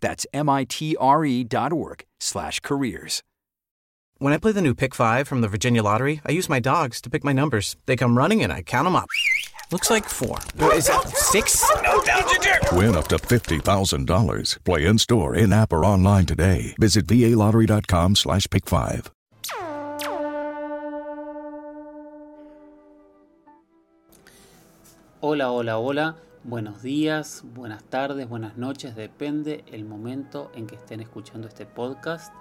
that's M-I-T-R-E dot org slash careers. When I play the new Pick 5 from the Virginia Lottery, I use my dogs to pick my numbers. They come running and I count them up. Looks like four. Is that six? No, Win up to $50,000. Play in-store, in-app, or online today. Visit VALottery.com slash Pick 5. Hola, hola, hola. Buenos días, buenas tardes, buenas noches, depende el momento en que estén escuchando este podcast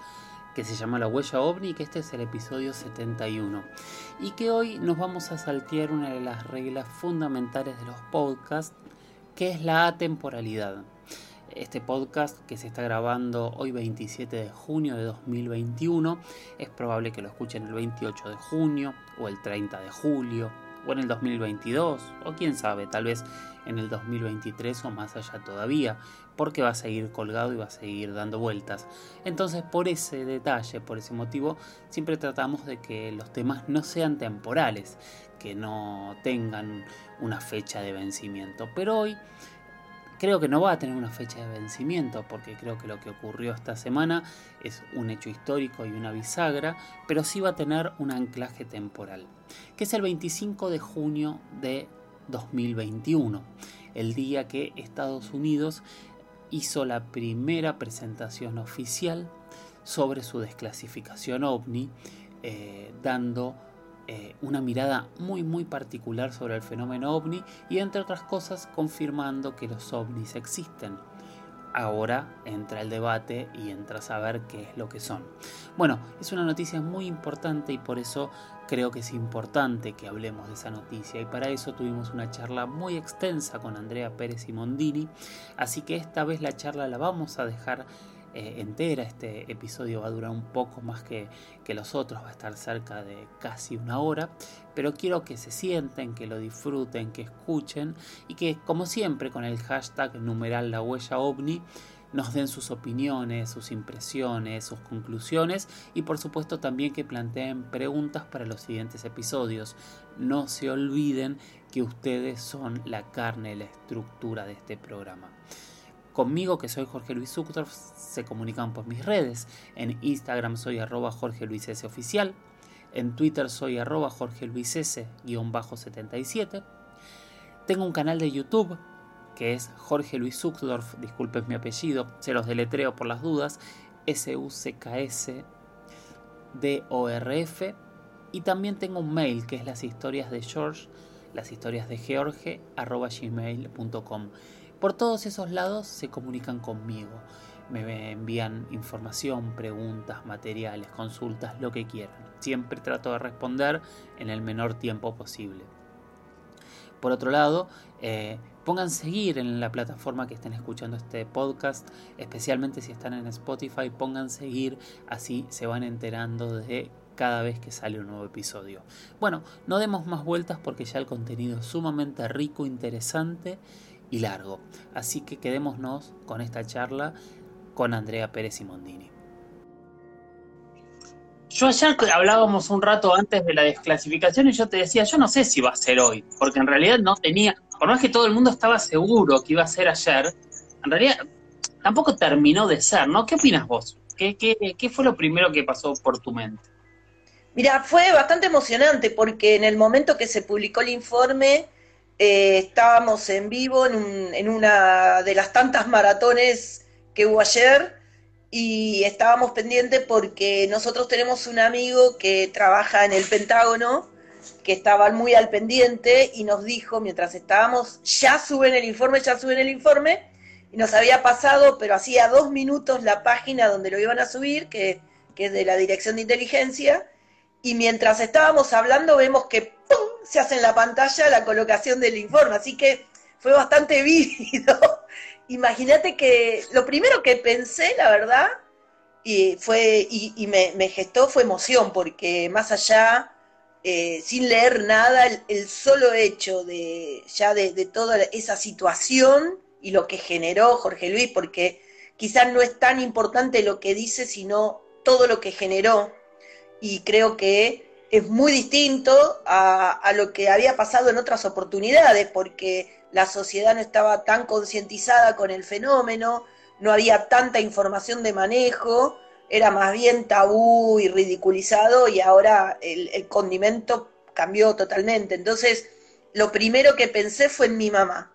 que se llama La Huella OVNI, que este es el episodio 71 y que hoy nos vamos a saltear una de las reglas fundamentales de los podcasts, que es la atemporalidad. Este podcast que se está grabando hoy 27 de junio de 2021, es probable que lo escuchen el 28 de junio o el 30 de julio o en el 2022 o quién sabe, tal vez en el 2023 o más allá todavía, porque va a seguir colgado y va a seguir dando vueltas. Entonces, por ese detalle, por ese motivo, siempre tratamos de que los temas no sean temporales, que no tengan una fecha de vencimiento. Pero hoy creo que no va a tener una fecha de vencimiento, porque creo que lo que ocurrió esta semana es un hecho histórico y una bisagra, pero sí va a tener un anclaje temporal, que es el 25 de junio de 2021, el día que Estados Unidos hizo la primera presentación oficial sobre su desclasificación ovni, eh, dando eh, una mirada muy muy particular sobre el fenómeno ovni y entre otras cosas confirmando que los ovnis existen. Ahora entra el debate y entra a saber qué es lo que son. Bueno, es una noticia muy importante y por eso creo que es importante que hablemos de esa noticia y para eso tuvimos una charla muy extensa con Andrea Pérez y Mondini, así que esta vez la charla la vamos a dejar eh, entera. Este episodio va a durar un poco más que, que los otros, va a estar cerca de casi una hora. Pero quiero que se sienten, que lo disfruten, que escuchen y que, como siempre, con el hashtag numeral la huella ovni, nos den sus opiniones, sus impresiones, sus conclusiones y por supuesto también que planteen preguntas para los siguientes episodios. No se olviden que ustedes son la carne, la estructura de este programa. Conmigo, que soy Jorge Luis Zuckdorf, se comunican por mis redes. En Instagram soy arroba Jorge Luis S. Oficial. En Twitter soy arroba Jorge Luis S-77. Tengo un canal de YouTube que es Jorge Luis Zuckdorf, disculpen mi apellido, se los deletreo por las dudas, S-U-C-K-S D-O-R-F. Y también tengo un mail que es las historias de George, las historias de George, arroba gmail.com. Por todos esos lados se comunican conmigo. Me envían información, preguntas, materiales, consultas, lo que quieran. Siempre trato de responder en el menor tiempo posible. Por otro lado, eh, pongan seguir en la plataforma que estén escuchando este podcast, especialmente si están en Spotify, pongan seguir, así se van enterando de cada vez que sale un nuevo episodio. Bueno, no demos más vueltas porque ya el contenido es sumamente rico, interesante y largo. Así que quedémonos con esta charla con Andrea Pérez y Mondini. Yo ayer hablábamos un rato antes de la desclasificación y yo te decía, yo no sé si va a ser hoy, porque en realidad no tenía, por más que todo el mundo estaba seguro que iba a ser ayer, en realidad tampoco terminó de ser, ¿no? ¿Qué opinas vos? ¿Qué, qué, qué fue lo primero que pasó por tu mente? Mira, fue bastante emocionante porque en el momento que se publicó el informe, eh, estábamos en vivo en, una de las tantas maratones que hubo ayer y estábamos pendientes porque nosotros tenemos un amigo que trabaja en el Pentágono, que estaba muy al pendiente y nos dijo mientras estábamos, ya suben el informe, ya suben el informe, y nos había pasado, pero hacía dos minutos la página donde lo iban a subir, que, que es de la Dirección de Inteligencia, y mientras estábamos hablando vemos que se hace en la pantalla la colocación del informe, así que fue bastante vívido. Imagínate que lo primero que pensé, la verdad, y fue y, me, gestó fue emoción, porque más allá, eh, sin leer nada, el, solo hecho de ya de, de toda esa situación y lo que generó Jorge Luis, porque quizás no es tan importante lo que dice, sino todo lo que generó. Y creo que es muy distinto a, lo que había pasado en otras oportunidades, porque la sociedad no estaba tan concientizada con el fenómeno, no había tanta información de manejo, era más bien tabú y ridiculizado y ahora el, el condimento cambió totalmente. Entonces, lo primero que pensé fue en mi mamá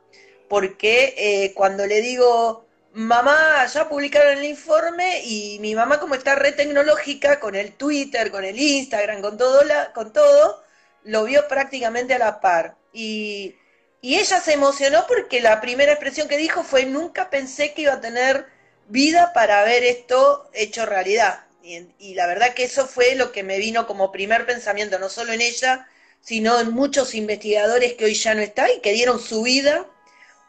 porque eh, cuando le digo, mamá, ya publicaron el informe y mi mamá como está re tecnológica con el Twitter, con el Instagram, con todo, la, con todo, lo vio prácticamente a la par. Y, ella se emocionó porque la primera expresión que dijo fue, nunca pensé que iba a tener vida para ver esto hecho realidad. Y, y la verdad que eso fue lo que me vino como primer pensamiento, no solo en ella, sino en muchos investigadores que hoy ya no están y que dieron su vida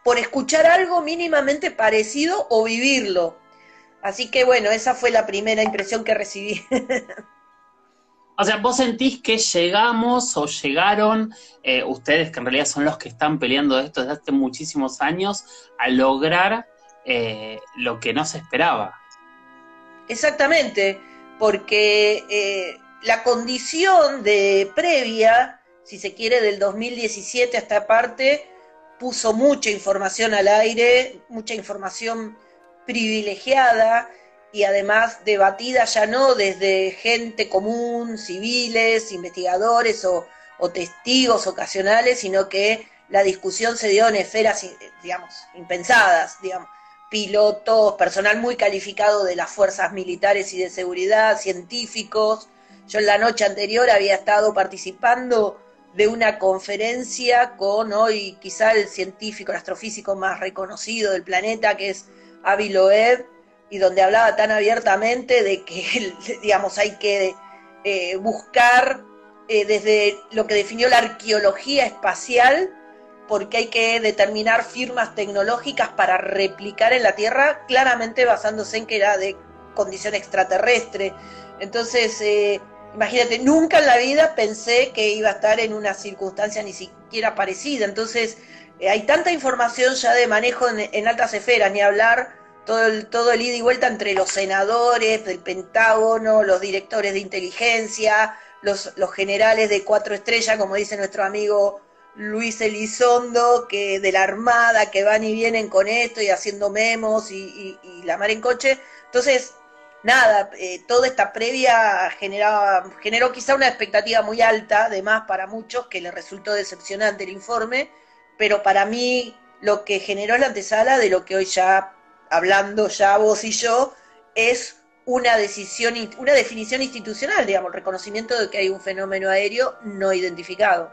por escuchar algo mínimamente parecido o vivirlo. Así que bueno, esa fue la primera impresión que recibí. o sea, vos sentís que llegamos o llegaron, eh, ustedes que en realidad son los que están peleando esto desde hace muchísimos años, a lograr eh, lo que no se esperaba. Exactamente, porque eh, la condición de previa, si se quiere, del 2017 hasta parte, puso mucha información al aire, mucha información privilegiada y además debatida ya no desde gente común, civiles, investigadores o, testigos ocasionales, sino que la discusión se dio en esferas, digamos, impensadas, digamos, pilotos, personal muy calificado de las fuerzas militares y de seguridad, científicos. Yo en la noche anterior había estado participando de una conferencia con hoy quizá el científico, el astrofísico más reconocido del planeta, que es Avi Loeb, y donde hablaba tan abiertamente de que, digamos, hay que eh, buscar eh, desde lo que definió la arqueología espacial, porque hay que determinar firmas tecnológicas para replicar en la Tierra, claramente basándose en que era de condición extraterrestre. Entonces, eh, imagínate, nunca en la vida pensé que iba a estar en una circunstancia ni siquiera parecida. Entonces, eh, hay tanta información ya de manejo en, altas esferas, ni hablar todo el, todo el ida y vuelta entre los senadores del Pentágono, los directores de inteligencia, los, generales de cuatro estrellas, como dice nuestro amigo Luis Elizondo, que de la Armada, que van y vienen con esto y haciendo memos y, y la mar en coche. Entonces, nada, eh, toda esta previa generaba, generó quizá una expectativa muy alta, además para muchos, que le resultó decepcionante el informe, pero para mí lo que generó la antesala de lo que hoy ya, hablando ya vos y yo, es una decisión, una definición institucional, digamos, reconocimiento de que hay un fenómeno aéreo no identificado.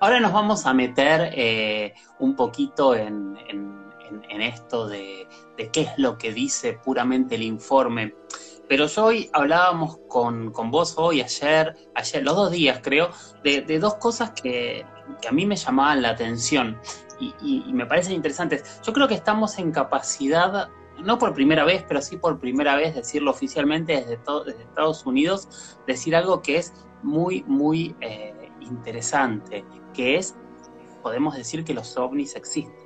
Ahora nos vamos a meter eh, un poquito en, esto de, qué es lo que dice puramente el informe. Pero yo hoy hablábamos con, vos hoy, ayer, ayer, los dos días creo, de, dos cosas que, a mí me llamaban la atención y, me parecen interesantes. Yo creo que estamos en capacidad, no por primera vez, pero sí por primera vez, decirlo oficialmente desde, desde Estados Unidos, decir algo que es muy, muy eh, interesante, que es, podemos decir que los ovnis existen.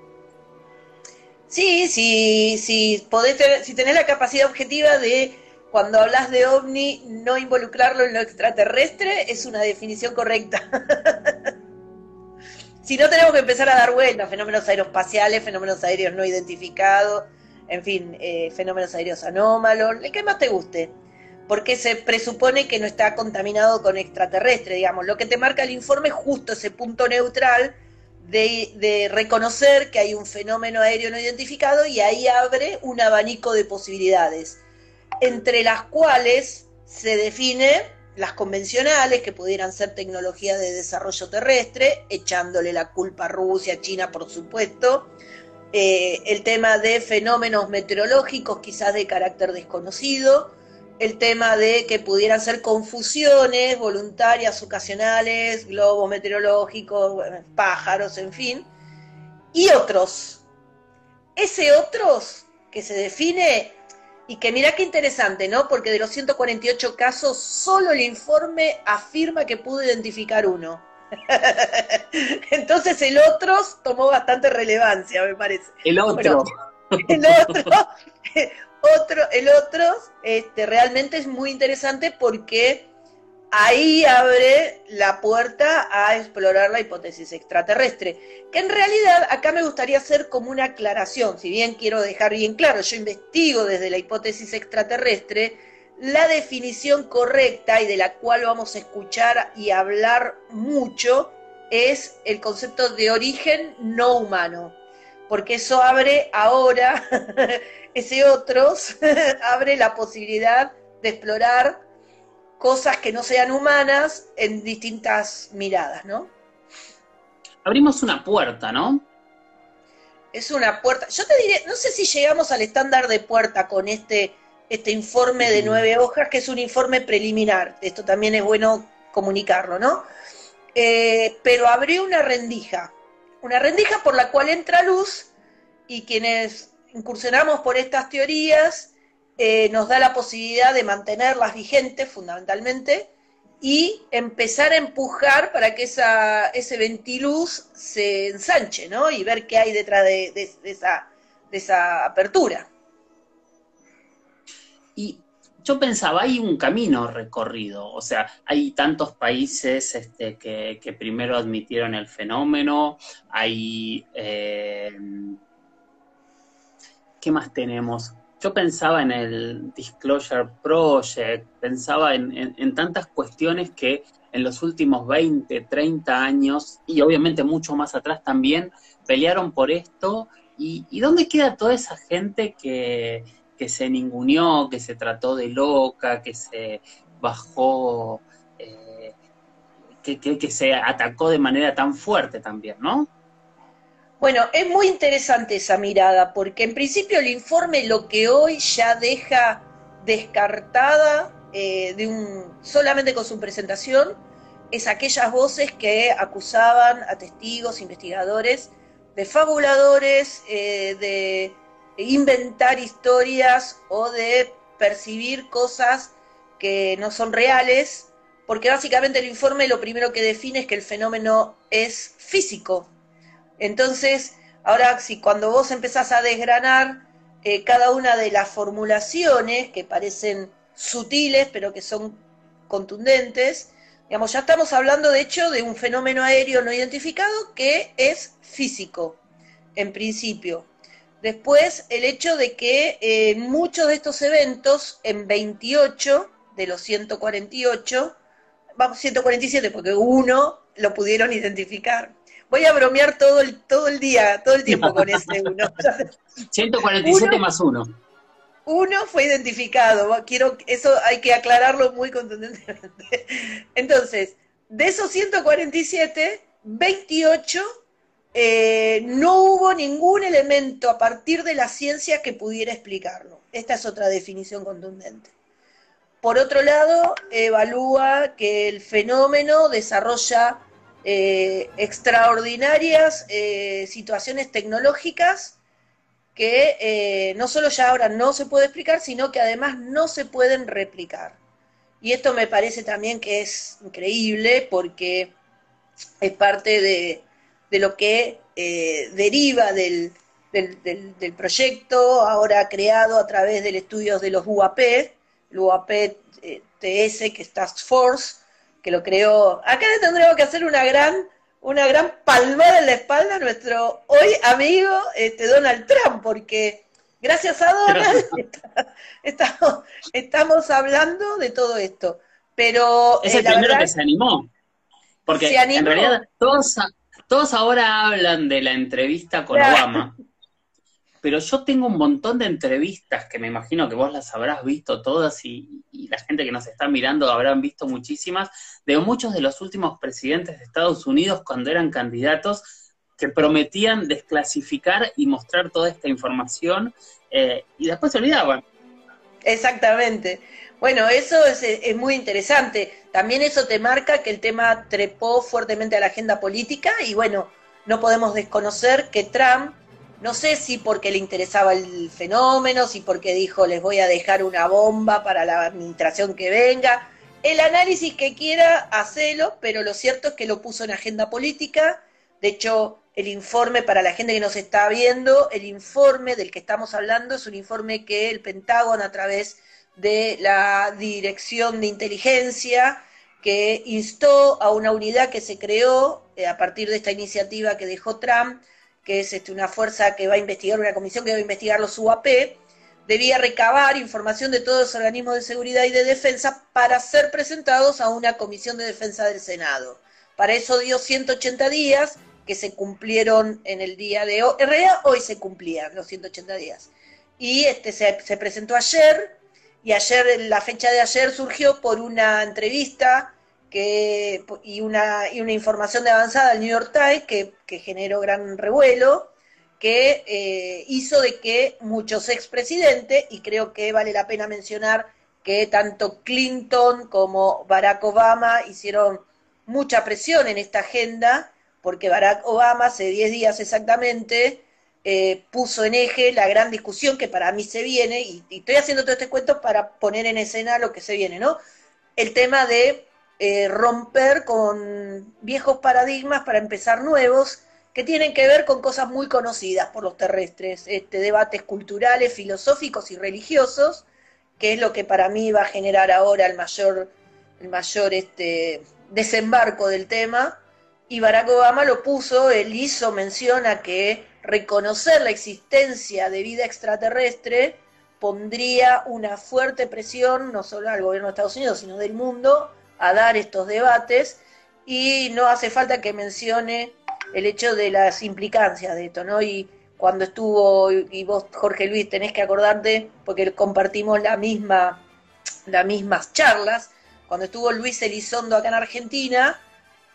Sí, sí, sí, podés si tenés la capacidad objetiva de, cuando hablas de ovni, no involucrarlo en lo extraterrestre, es una definición correcta. si no, tenemos que empezar a dar vueltas, fenómenos aeroespaciales, fenómenos aéreos no identificados, en fin, eh, fenómenos aéreos anómalos, el que más te guste, porque se presupone que no está contaminado con extraterrestre, digamos. Lo que te marca el informe es justo ese punto neutral de, reconocer que hay un fenómeno aéreo no identificado y ahí abre un abanico de posibilidades. entre las cuales se define las convencionales, que pudieran ser tecnología de desarrollo terrestre, echándole la culpa a Rusia, China, por supuesto, eh, el tema de fenómenos meteorológicos, quizás de carácter desconocido, el tema de que pudieran ser confusiones voluntarias, ocasionales, globos meteorológicos, pájaros, en fin, y otros. Ese otros que se define y que mira qué interesante, ¿no? Porque de los 148 casos, solo el informe afirma que pudo identificar uno. Entonces el otro tomó bastante relevancia, me parece. El otro. el otro, otro, el otro, este, realmente es muy interesante porque ahí abre la puerta a explorar la hipótesis extraterrestre, que en realidad acá me gustaría hacer como una aclaración, si bien quiero dejar bien claro, yo investigo desde la hipótesis extraterrestre, la definición correcta y de la cual vamos a escuchar y hablar mucho es el concepto de origen no humano, porque eso abre ahora, ese otros, abre la posibilidad de explorar cosas que no sean humanas en distintas miradas, ¿no? Abrimos una puerta, ¿no? Es una puerta. Yo te diré, no sé si llegamos al estándar de puerta con este, este informe de nueve hojas, que es un informe preliminar. Esto también es bueno comunicarlo, ¿no? Eh, pero abrió una rendija, una rendija por la cual entra luz y quienes incursionamos por estas teorías eh, nos da la posibilidad de mantenerlas vigentes fundamentalmente y empezar a empujar para que esa, ese ventiluz se ensanche, ¿no? Y ver qué hay detrás de, esa, de esa apertura. Y yo pensaba, hay un camino recorrido, o sea, hay tantos países este, que, primero admitieron el fenómeno, hay... Eh, ¿Qué más tenemos? yo pensaba en el Disclosure Project, pensaba en, tantas cuestiones que en los últimos 20, 30 años, y obviamente mucho más atrás también, pelearon por esto. ¿Y, dónde queda toda esa gente que, se ninguneó, que se trató de loca, que se bajó, eh, que, que se atacó de manera tan fuerte también, ¿no? Bueno, es muy interesante esa mirada, porque en principio el informe lo que hoy ya deja descartada eh, de un, solamente con su presentación es aquellas voces que acusaban a testigos, investigadores, de fabuladores, eh, de inventar historias o de percibir cosas que no son reales, porque básicamente el informe lo primero que define es que el fenómeno es físico, entonces, ahora si cuando vos empezás a desgranar eh, cada una de las formulaciones que parecen sutiles, pero que son contundentes, digamos, ya estamos hablando de hecho de un fenómeno aéreo no identificado que es físico, en principio. Después, el hecho de que eh, muchos de estos eventos, en 28 de los 148, vamos, 147, porque uno lo pudieron identificar, voy a bromear todo el, todo el día, todo el tiempo con ese uno. 147 más uno. Uno fue identificado, quiero, eso hay que aclararlo muy contundentemente. Entonces, de esos 147, 28 eh, no hubo ningún elemento a partir de la ciencia que pudiera explicarlo. Esta es otra definición contundente. Por otro lado, evalúa que el fenómeno desarrolla eh, extraordinarias eh, situaciones tecnológicas que no solo ya ahora no se puede explicar, sino que además no se pueden replicar. Y esto me parece también que es increíble porque es parte de, lo que deriva del, del, proyecto ahora creado a través del estudio de los UAP, el UAP TS, que es Task Force, que lo creó. Acá le tendríamos que hacer una gran, una gran palmada en la espalda a nuestro hoy amigo este, Donald Trump, porque gracias a Donald estamos, estamos hablando de todo esto. Pero es el eh, primero que se animó. Porque en realidad todos, todos ahora hablan de la entrevista con Obama. pero yo tengo un montón de entrevistas que me imagino que vos las habrás visto todas y, la gente que nos está mirando habrán visto muchísimas, de muchos de los últimos presidentes de Estados Unidos cuando eran candidatos que prometían desclasificar y mostrar toda esta información eh, y después se olvidaban. Exactamente. Bueno, eso es, muy interesante. También eso te marca que el tema trepó fuertemente a la agenda política y bueno, no podemos desconocer que Trump no sé si porque le interesaba el fenómeno, si porque dijo les voy a dejar una bomba para la administración que venga. El análisis que quiera, hacelo, pero lo cierto es que lo puso en agenda política. De hecho, el informe para la gente que nos está viendo, el informe del que estamos hablando es un informe que el Pentágono a través de la Dirección de Inteligencia, que instó a una unidad que se creó eh, a partir de esta iniciativa que dejó Trump, que es este, una fuerza que va a investigar, una comisión que va a investigar los UAP, debía recabar información de todos los organismos de seguridad y de defensa para ser presentados a una comisión de defensa del Senado. Para eso dio 180 días, que se cumplieron en el día de hoy. En realidad hoy se cumplían los 180 días. Y este, se, se presentó ayer, y ayer, la fecha de ayer surgió por una entrevista que, y, una, y una información de avanzada del New York Times que, generó gran revuelo, que eh, hizo de que muchos expresidentes, y creo que vale la pena mencionar que tanto Clinton como Barack Obama hicieron mucha presión en esta agenda, porque Barack Obama hace 10 días exactamente eh, puso en eje la gran discusión que para mí se viene, y, estoy haciendo todo este cuento para poner en escena lo que se viene, ¿no? El tema de eh, romper con viejos paradigmas para empezar nuevos que tienen que ver con cosas muy conocidas por los terrestres, este, debates culturales, filosóficos y religiosos, que es lo que para mí va a generar ahora el mayor, el mayor este, desembarco del tema. Y Barack Obama lo puso, él hizo mención a que reconocer la existencia de vida extraterrestre pondría una fuerte presión, no solo al gobierno de Estados Unidos, sino del mundo, a dar estos debates y no hace falta que mencione el hecho de las implicancias de esto, ¿no? Y cuando estuvo, y vos, Jorge Luis, tenés que acordarte, porque compartimos la misma, las mismas charlas, cuando estuvo Luis Elizondo acá en Argentina,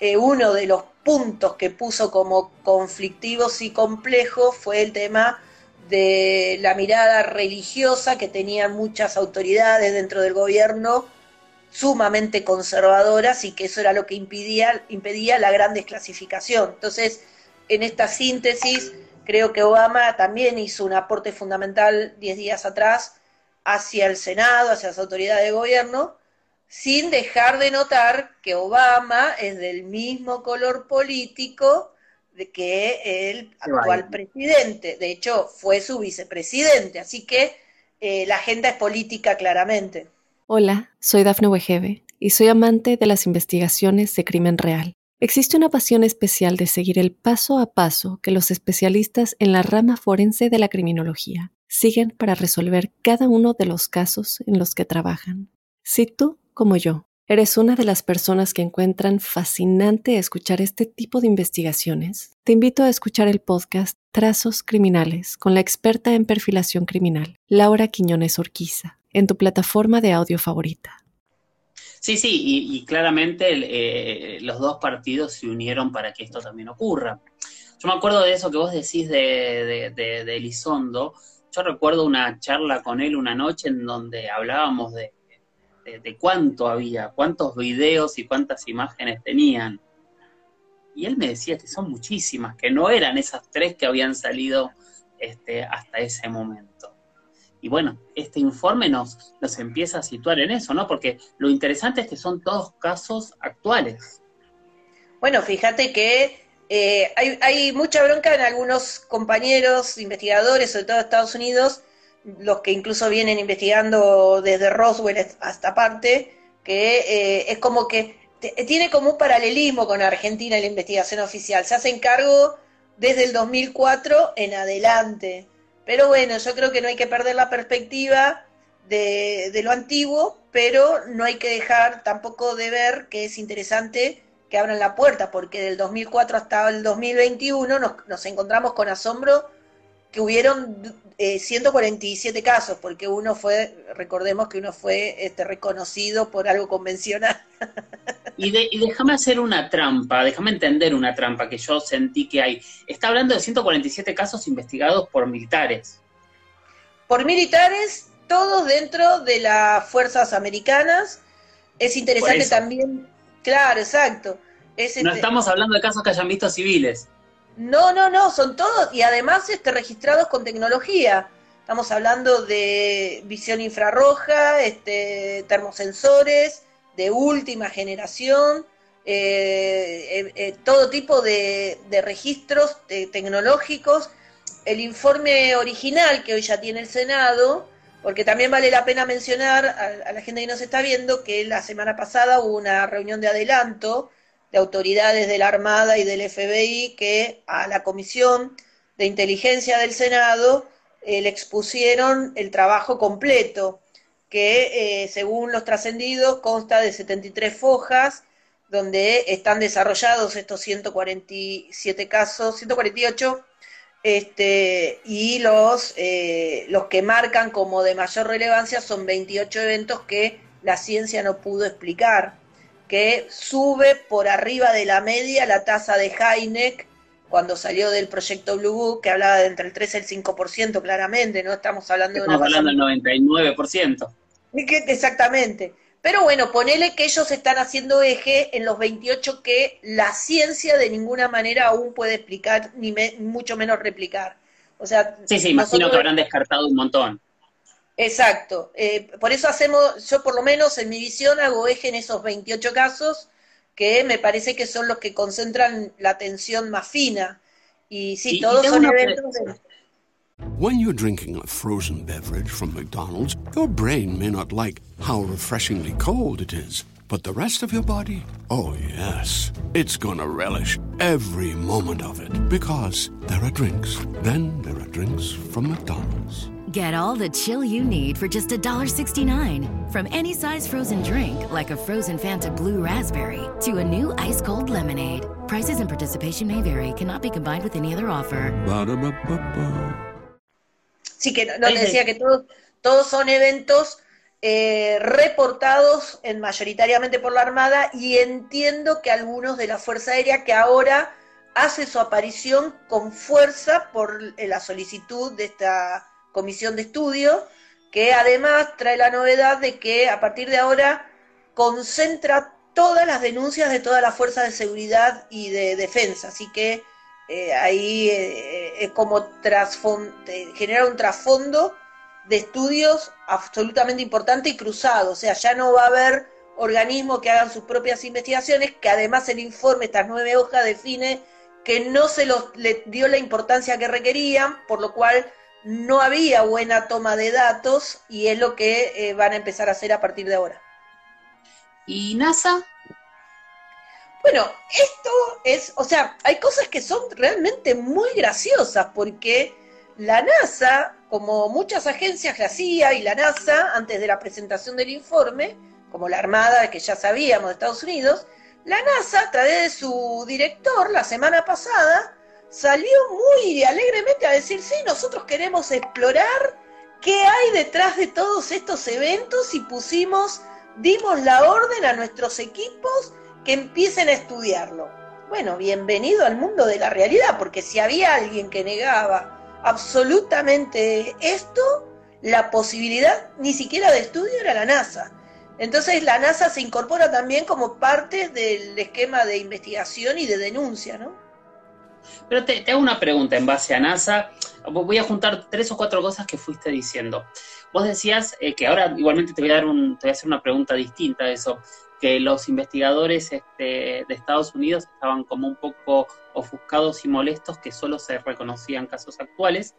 eh, uno de los puntos que puso como conflictivos y complejos fue el tema de la mirada religiosa que tenían muchas autoridades dentro del gobierno sumamente conservadoras y que eso era lo que impedía, impedía la gran desclasificación. Entonces, en esta síntesis, creo que Obama también hizo un aporte fundamental diez días atrás hacia el Senado, hacia las autoridades de gobierno, sin dejar de notar que Obama es del mismo color político de que el actual presidente. De hecho, fue su vicepresidente. Así que eh, la agenda es política claramente. Hola, soy Dafne Wegebe y soy amante de las investigaciones de crimen real. Existe una pasión especial de seguir el paso a paso que los especialistas en la rama forense de la criminología siguen para resolver cada uno de los casos en los que trabajan. Si tú, como yo, eres una de las personas que encuentran fascinante escuchar este tipo de investigaciones, te invito a escuchar el podcast Trazos Criminales con la experta en perfilación criminal, Laura Quiñones Orquiza en tu plataforma de audio favorita. Sí, sí, y, claramente eh, los dos partidos se unieron para que esto también ocurra. Yo me acuerdo de eso que vos decís de, de, Elizondo. Yo recuerdo una charla con él una noche en donde hablábamos de, de, cuánto había, cuántos videos y cuántas imágenes tenían. Y él me decía que son muchísimas, que no eran esas tres que habían salido este, hasta ese momento. Y bueno, este informe nos, nos empieza a situar en eso, ¿no? Porque lo interesante es que son todos casos actuales. Bueno, fíjate que eh, hay, hay, mucha bronca en algunos compañeros investigadores, sobre todo de Estados Unidos, los que incluso vienen investigando desde Roswell hasta parte, que eh, es como que tiene como un paralelismo con Argentina en la investigación oficial. Se hacen cargo desde el 2004 en adelante. Pero bueno, yo creo que no hay que perder la perspectiva de, lo antiguo, pero no hay que dejar tampoco de ver que es interesante que abran la puerta, porque del 2004 hasta el 2021 nos, nos encontramos con asombro que hubieron 147 eh, casos, porque uno fue, recordemos que uno fue este, reconocido por algo convencional. Y, déjame hacer una trampa, déjame entender una trampa que yo sentí que hay. Está hablando de 147 casos investigados por militares. Por militares, todos dentro de las fuerzas americanas. Es interesante también, claro, exacto. no este estamos hablando de casos que hayan visto civiles. No, no, no, son todos y además este, registrados con tecnología. Estamos hablando de visión infrarroja, este, termosensores de última generación, eh, eh, eh, todo tipo de, registros tecnológicos. El informe original que hoy ya tiene el Senado, porque también vale la pena mencionar a, a la gente que nos está viendo que la semana pasada hubo una reunión de adelanto de autoridades de la Armada y del FBI que a la Comisión de Inteligencia del Senado eh, le expusieron el trabajo completo, que eh, según los trascendidos consta de 73 fojas, donde están desarrollados estos 147 casos, 148, este, y los, eh, los que marcan como de mayor relevancia son 28 eventos que la ciencia no pudo explicar que sube por arriba de la media la tasa de Heineck cuando salió del proyecto Blue Book, que hablaba de entre el 3 y el 5%, claramente, no estamos hablando de una... Estamos hablando del 99%. Exactamente. Pero bueno, ponele que ellos están haciendo eje en los 28 que la ciencia de ninguna manera aún puede explicar, ni mucho menos replicar. O sea, sí, sí, imagino que habrán descartado un montón. Exacto. Eh, por eso hacemos, yo por lo menos en mi visión hago eje en esos 28 casos que me parece que son los que concentran la atención más fina. Y sí, todos son eventos de... When you're drinking a frozen beverage from McDonald's, your brain may not like how refreshingly cold it is. But the rest of your body, oh yes, it's gonna relish every moment of it. Because there are drinks. Then there are drinks from McDonald's. Get all the chill you need for just $1.69. From any size frozen drink, like a frozen Fanta Blue Raspberry, to a new ice cold lemonade. Prices and participation may vary, cannot be combined with any other offer. Sí, que no, te decía que todos, todos son eventos eh, reportados en, mayoritariamente por la Armada y entiendo que algunos de la Fuerza Aérea que ahora hace su aparición con fuerza por eh, la solicitud de esta comisión de estudio, que además trae la novedad de que a partir de ahora concentra todas las denuncias de todas las fuerzas de seguridad y de defensa. Así que eh, ahí eh, es como genera un trasfondo de estudios absolutamente importante y cruzado. O sea, ya no va a haber organismos que hagan sus propias investigaciones, que además el informe, estas nueve hojas, define que no se los le dio la importancia que requerían, por lo cual no había buena toma de datos y es lo que eh, van a empezar a hacer a partir de ahora. ¿Y NASA? Bueno, esto es, o sea, hay cosas que son realmente muy graciosas porque la NASA, como muchas agencias, la CIA y la NASA, antes de la presentación del informe, como la Armada, que ya sabíamos de Estados Unidos, la NASA, a través de su director, la semana pasada, salió muy alegremente a decir, sí, nosotros queremos explorar qué hay detrás de todos estos eventos y pusimos, dimos la orden a nuestros equipos que empiecen a estudiarlo. Bueno, bienvenido al mundo de la realidad, porque si había alguien que negaba absolutamente esto, la posibilidad ni siquiera de estudio era la NASA. Entonces la NASA se incorpora también como parte del esquema de investigación y de denuncia, ¿no? Pero te, hago una pregunta en base a NASA. Voy a juntar tres o cuatro cosas que fuiste diciendo. Vos decías eh, que ahora igualmente te voy, a te voy hacer una pregunta distinta a eso, que los investigadores este, de Estados Unidos estaban como un poco ofuscados y molestos que solo se reconocían casos actuales,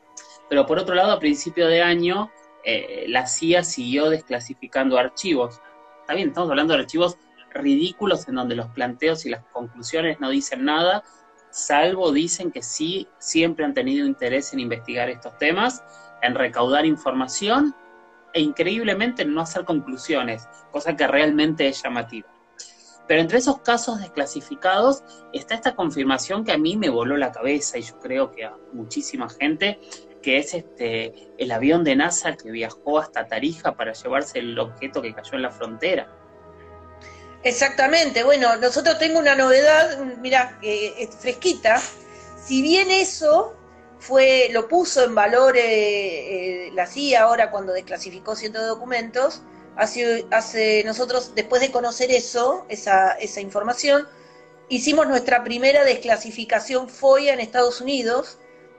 pero por otro lado, a principio de año, eh, la CIA siguió desclasificando archivos. Está bien, estamos hablando de archivos ridículos en donde los planteos y las conclusiones no dicen nada, salvo dicen que sí, siempre han tenido interés en investigar estos temas, en recaudar información e increíblemente en no hacer conclusiones, cosa que realmente es llamativa. Pero entre esos casos desclasificados está esta confirmación que a mí me voló la cabeza y yo creo que a muchísima gente, que es este el avión de NASA que viajó hasta Tarija para llevarse el objeto que cayó en la frontera. Exactamente, bueno, nosotros tengo una novedad, mira, eh, fresquita. Si bien eso fue, lo puso en valor eh, eh, la CIA ahora cuando desclasificó ciertos documentos, hace, hace nosotros, después de conocer eso, esa, esa información, hicimos nuestra primera desclasificación FOIA en Estados Unidos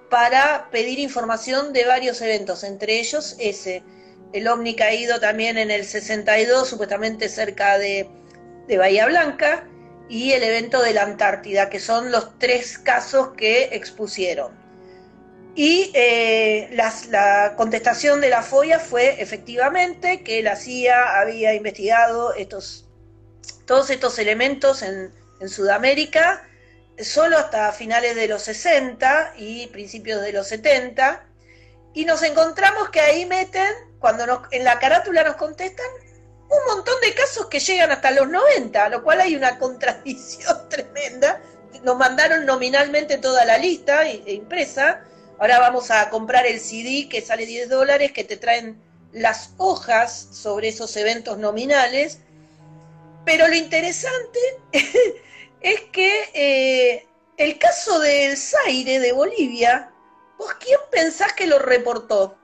para pedir información de varios eventos, entre ellos ese, el ovni caído también en el 62, supuestamente cerca de, Bahía Blanca, y el evento de la Antártida, que son los tres casos que expusieron. Y eh, la contestación de la FOIA fue efectivamente que la CIA había investigado estos, todos estos elementos en en Sudamérica solo hasta finales de los 60 y principios de los 70, y nos encontramos que ahí meten, cuando nos, en la carátula nos contestan, un montón de casos que llegan hasta los 90, lo cual hay una contradicción tremenda. Nos mandaron nominalmente toda la lista e impresa. Ahora vamos a comprar el CD que sale 10 dólares, que te traen las hojas sobre esos eventos nominales. Pero lo interesante es que eh, el caso del Zaire de Bolivia, ¿vos quién pensás que lo reportó?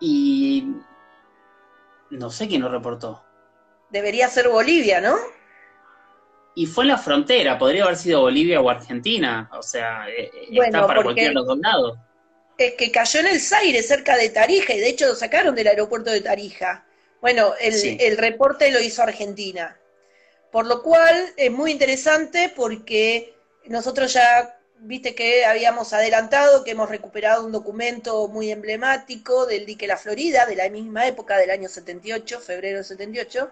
Y no sé quién lo reportó. Debería ser Bolivia, ¿no? Y fue en la frontera, podría haber sido Bolivia o Argentina, o sea, eh, eh, está para cualquiera de los dos lados. Es que cayó en el Zaire, cerca de Tarija, y de hecho lo sacaron del aeropuerto de Tarija. Bueno, el, el reporte lo hizo Argentina. Por lo cual es muy interesante porque nosotros ya, viste que habíamos adelantado que hemos recuperado un documento muy emblemático del dique La Florida, de la misma época del año 78, febrero del 78,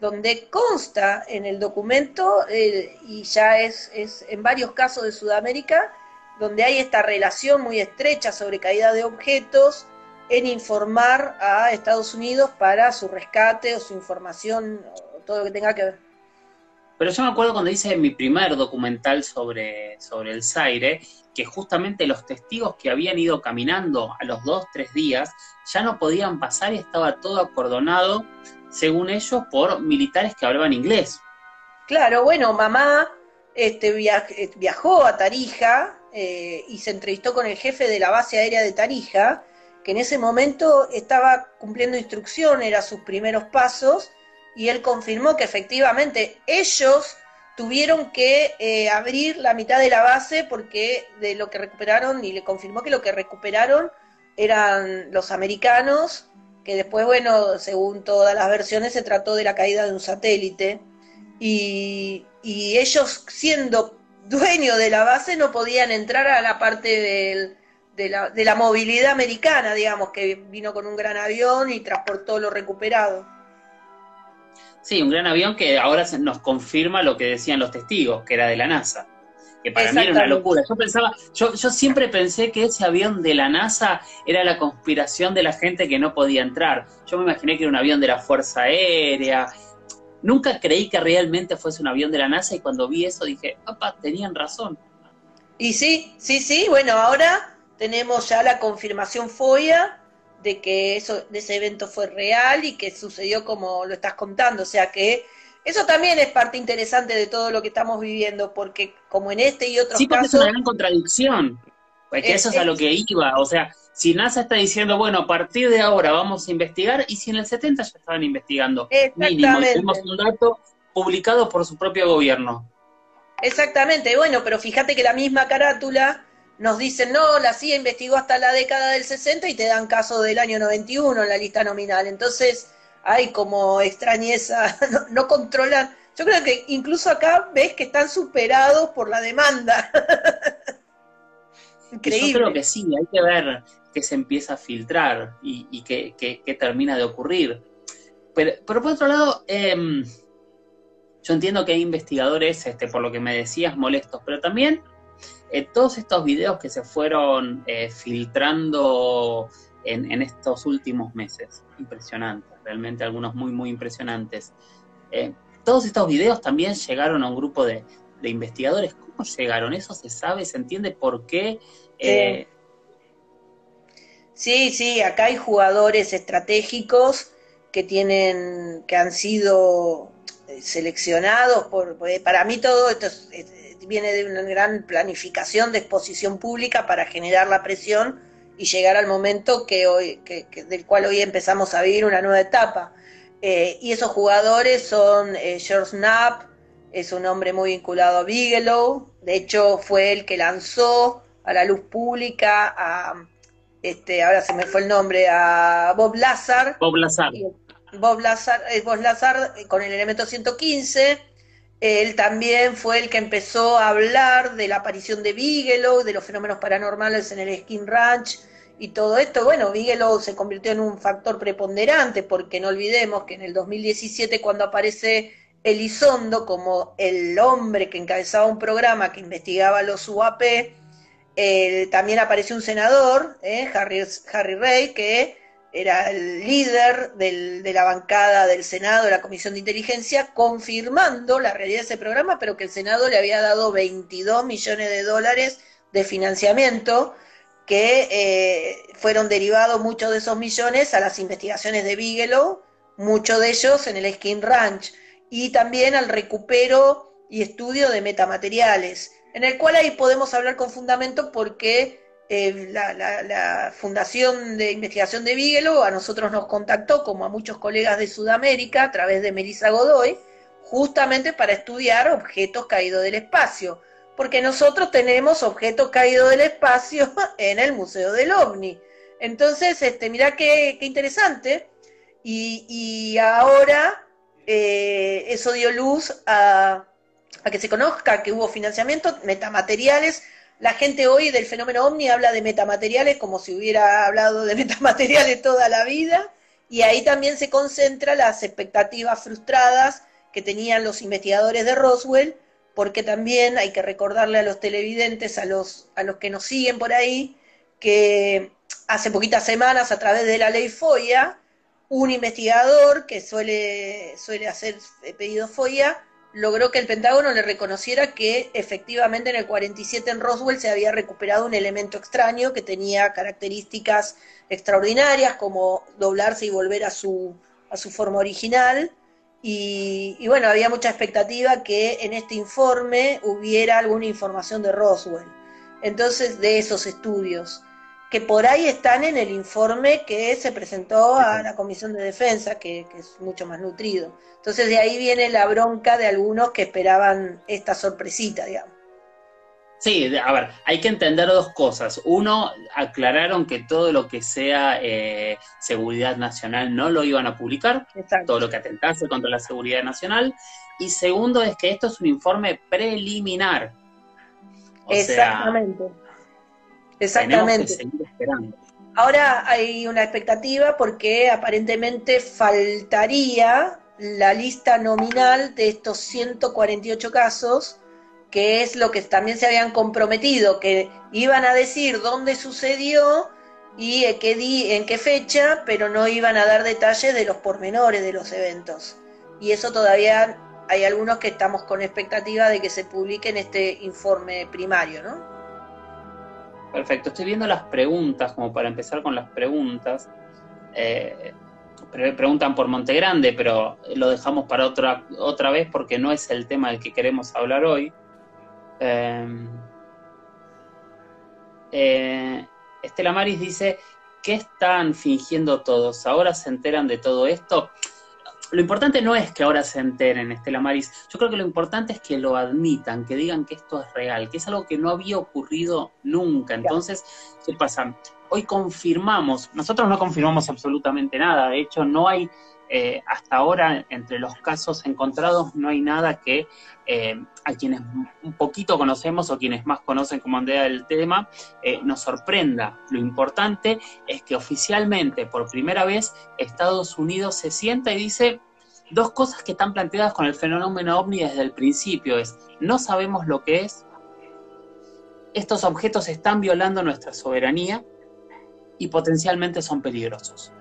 donde consta en el documento, eh, y ya es, es en varios casos de Sudamérica, donde hay esta relación muy estrecha sobre caída de objetos, en informar a Estados Unidos para su rescate o su información, o todo lo que tenga que ver. Pero yo me acuerdo cuando hice mi primer documental sobre, sobre el Zaire, que justamente los testigos que habían ido caminando a los dos, tres días, ya no podían pasar y estaba todo acordonado, según ellos, por militares que hablaban inglés. Claro, bueno, mamá este, viajó a Tarija eh, y se entrevistó con el jefe de la base aérea de Tarija, que en ese momento estaba cumpliendo instrucción, eran sus primeros pasos, y él confirmó que efectivamente ellos tuvieron que eh, abrir la mitad de la base porque de lo que recuperaron, y le confirmó que lo que recuperaron eran los americanos, que después, bueno, según todas las versiones, se trató de la caída de un satélite, y, ellos siendo dueños de la base no podían entrar a la parte de, la, de la movilidad americana, digamos, que vino con un gran avión y transportó lo recuperado. Sí, un gran avión que ahora nos confirma lo que decían los testigos, que era de la NASA. Que para mí era una locura. Yo pensaba, yo, yo siempre pensé que ese avión de la NASA era la conspiración de la gente que no podía entrar. Yo me imaginé que era un avión de la Fuerza Aérea. Nunca creí que realmente fuese un avión de la NASA y cuando vi eso dije, papá, tenían razón. Y sí, sí, sí, bueno, ahora tenemos ya la confirmación FOIA de que eso, de ese evento fue real y que sucedió como lo estás contando. O sea que eso también es parte interesante de todo lo que estamos viviendo, porque como en este y otros sí, casos. es una gran contradicción. Porque eso es a lo que iba. O sea, si NASA está diciendo, bueno, a partir de ahora vamos a investigar, y si en el 70 ya estaban investigando. Mínimo, tenemos un dato publicado por su propio gobierno. Exactamente, bueno, pero fíjate que la misma carátula nos dicen, no, la CIA investigó hasta la década del 60 y te dan caso del año 91 en la lista nominal. Entonces, hay como extrañeza, no, controlan. Yo creo que incluso acá ves que están superados por la demanda. Increíble. Yo creo que sí, hay que ver qué se empieza a filtrar y, qué, termina de ocurrir. Pero, por otro lado, em, yo entiendo que hay investigadores, este, por lo que me decías, molestos, pero también eh, todos estos videos que se fueron eh, filtrando en, estos últimos meses, impresionantes, realmente algunos muy, muy impresionantes. Eh, todos estos videos también llegaron a un grupo de, investigadores. ¿Cómo llegaron? ¿Eso se sabe? ¿Se entiende por qué? Sí, sí, acá hay jugadores estratégicos que tienen, que han sido seleccionados por, para mí todo esto viene de una gran planificación de exposición pública para generar la presión y llegar al momento que hoy, que, del cual hoy empezamos a vivir una nueva etapa. Eh, y esos jugadores son eh, George Knapp, es un hombre muy vinculado a Bigelow, de hecho fue el que lanzó a la luz pública a, este, ahora se me fue el nombre, a Bob Lazar. Bob Lazar. Bob Lazar, eh, Bob Lazar con el elemento 115. Él también fue el que empezó a hablar de la aparición de Bigelow, de los fenómenos paranormales en el Skin Ranch y todo esto. Bueno, Bigelow se convirtió en un factor preponderante porque no olvidemos que en el 2017 cuando aparece Elizondo como el hombre que encabezaba un programa que investigaba los UAP, también apareció un senador, eh, Harry, Harry Ray, que era el líder de la bancada del Senado, de la Comisión de Inteligencia, confirmando la realidad de ese programa, pero que el Senado le había dado 22 millones de dólares de financiamiento, que eh, fueron derivados muchos de esos millones a las investigaciones de Bigelow, muchos de ellos en el Skin Ranch, y también al recupero y estudio de metamateriales, en el cual ahí podemos hablar con fundamento porque eh, la, Fundación de Investigación de Bigelow a nosotros nos contactó, como a muchos colegas de Sudamérica, a través de Melissa Godoy, justamente para estudiar objetos caídos del espacio, porque nosotros tenemos objetos caídos del espacio en el Museo del OVNI. Entonces, este, mirá qué, interesante. Y, ahora eh, eso dio luz a, a que se conozca que hubo financiamiento, metamateriales, la gente hoy del fenómeno ovni habla de metamateriales como si hubiera hablado de metamateriales toda la vida, y ahí también se concentran las expectativas frustradas que tenían los investigadores de Roswell, porque también hay que recordarle a los televidentes, a los, a los que nos siguen por ahí, que hace poquitas semanas, a través de la ley FOIA, un investigador que suele, suele hacer pedido FOIA, logró que el Pentágono le reconociera que efectivamente en el 47 en Roswell se había recuperado un elemento extraño que tenía características extraordinarias como doblarse y volver a su, a su forma original. Y, y, bueno, había mucha expectativa que en este informe hubiera alguna información de Roswell. Entonces, de esos estudios que por ahí están en el informe que se presentó a la Comisión de Defensa, que, es mucho más nutrido. Entonces de ahí viene la bronca de algunos que esperaban esta sorpresita, digamos. Sí, a ver, hay que entender dos cosas. Uno, aclararon que todo lo que sea eh, seguridad nacional no lo iban a publicar, todo lo que atentase contra la seguridad nacional. Y segundo es que esto es un informe preliminar. Exactamente. Exactamente. Ahora hay una expectativa porque aparentemente faltaría la lista nominal de estos 148 casos, que es lo que también se habían comprometido, que iban a decir dónde sucedió y en qué, en qué fecha, pero no iban a dar detalles de los pormenores de los eventos. Y eso todavía hay algunos que estamos con expectativa de que se publique en este informe primario, ¿no? Perfecto, estoy viendo las preguntas, como para empezar con las preguntas. Eh, preguntan por Montegrande, pero lo dejamos para otra, otra vez porque no es el tema del que queremos hablar hoy. Eh, eh, Estela Maris dice, ¿qué están fingiendo todos? ¿Ahora se enteran de todo esto? Lo importante no es que ahora se enteren, Estela Maris. Yo creo que lo importante es que lo admitan, que digan que esto es real, que es algo que no había ocurrido nunca. Entonces, ¿qué pasa? Hoy confirmamos, nosotros no confirmamos absolutamente nada. De hecho, no hay, eh, hasta ahora, entre los casos encontrados, no hay nada que eh, a quienes un poquito conocemos o quienes más conocen como Andrea el tema, eh, nos sorprenda. Lo importante es que oficialmente, por primera vez, Estados Unidos se sienta y dice dos cosas que están planteadas con el fenómeno ovni desde el principio. Es, no sabemos lo que es, estos objetos están violando nuestra soberanía y potencialmente son peligrosos.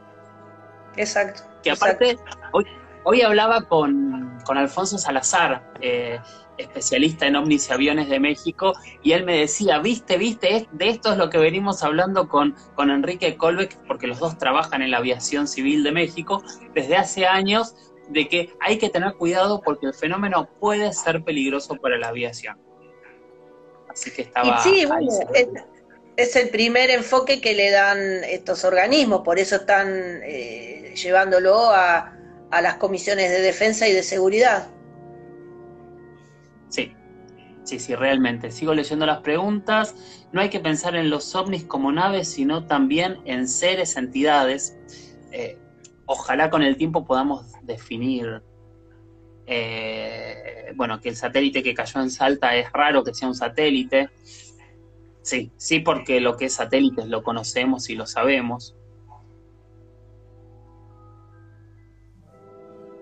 Exacto. Que aparte, Hoy, hoy hablaba con, con Alfonso Salazar, eh, especialista en ovnis y aviones de México, y él me decía, viste, viste, de esto es lo que venimos hablando con, con Enrique Colbeck, porque los dos trabajan en la aviación civil de México desde hace años, de que hay que tener cuidado porque el fenómeno puede ser peligroso para la aviación. Así que estaba... sí, bueno, es, el primer enfoque que le dan estos organismos, por eso están eh, llevándolo a, las comisiones de defensa y de seguridad. Sí, sí, sí, realmente. Sigo leyendo las preguntas. No hay que pensar en los ovnis como naves, sino también en seres, entidades. Eh, ojalá con el tiempo podamos definir, eh, bueno, que el satélite que cayó en Salta es raro que sea un satélite. Sí, sí, porque lo que es satélites lo conocemos y lo sabemos.